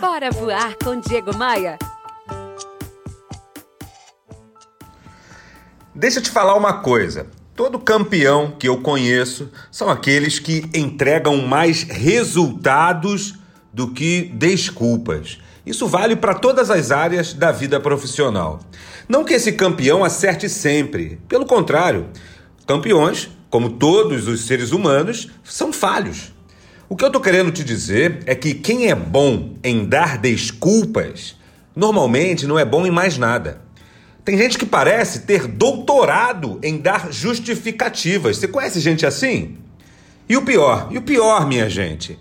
Bora voar com Diego Maia. Deixa eu te falar uma coisa. Todo campeão que eu conheço são aqueles que entregam mais resultados do que desculpas. Isso vale para todas as áreas da vida profissional. Não que esse campeão acerte sempre, pelo contrário, campeões, como todos os seres humanos, são falhos. O que eu estou querendo te dizer é que quem é bom em dar desculpas, normalmente não é bom em mais nada. Tem gente que parece ter doutorado em dar justificativas. Você conhece gente assim? E o pior, e o pior, minha gente,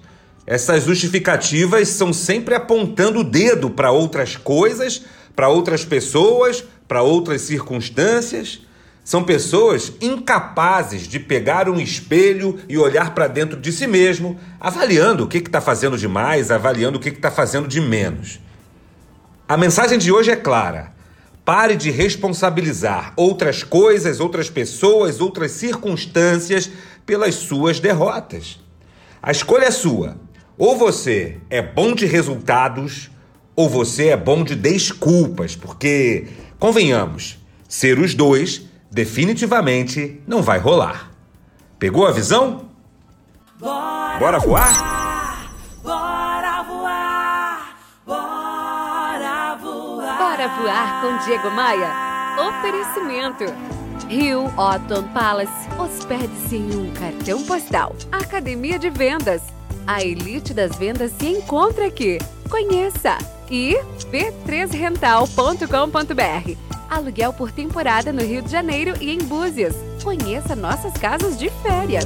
essas justificativas são sempre apontando o dedo para outras coisas, para outras pessoas, para outras circunstâncias. São pessoas incapazes de pegar um espelho e olhar para dentro de si mesmo, avaliando o que está fazendo de mais, avaliando o que está fazendo de menos. A mensagem de hoje é clara. Pare de responsabilizar outras coisas, outras pessoas, outras circunstâncias pelas suas derrotas. A escolha é sua. Ou você é bom de resultados, ou você é bom de desculpas, porque, convenhamos, ser os dois definitivamente não vai rolar. Pegou a visão? Bora, Bora voar? Bora voar! Bora voar! Bora voar com Diego Maia. Oferecimento. Rio Otton Palace. Hospede-se em um cartão postal. Academia de Vendas. A elite das vendas se encontra aqui. Conheça! E b3rental.com.br. Aluguel por temporada no Rio de Janeiro e em Búzios. Conheça nossas casas de férias.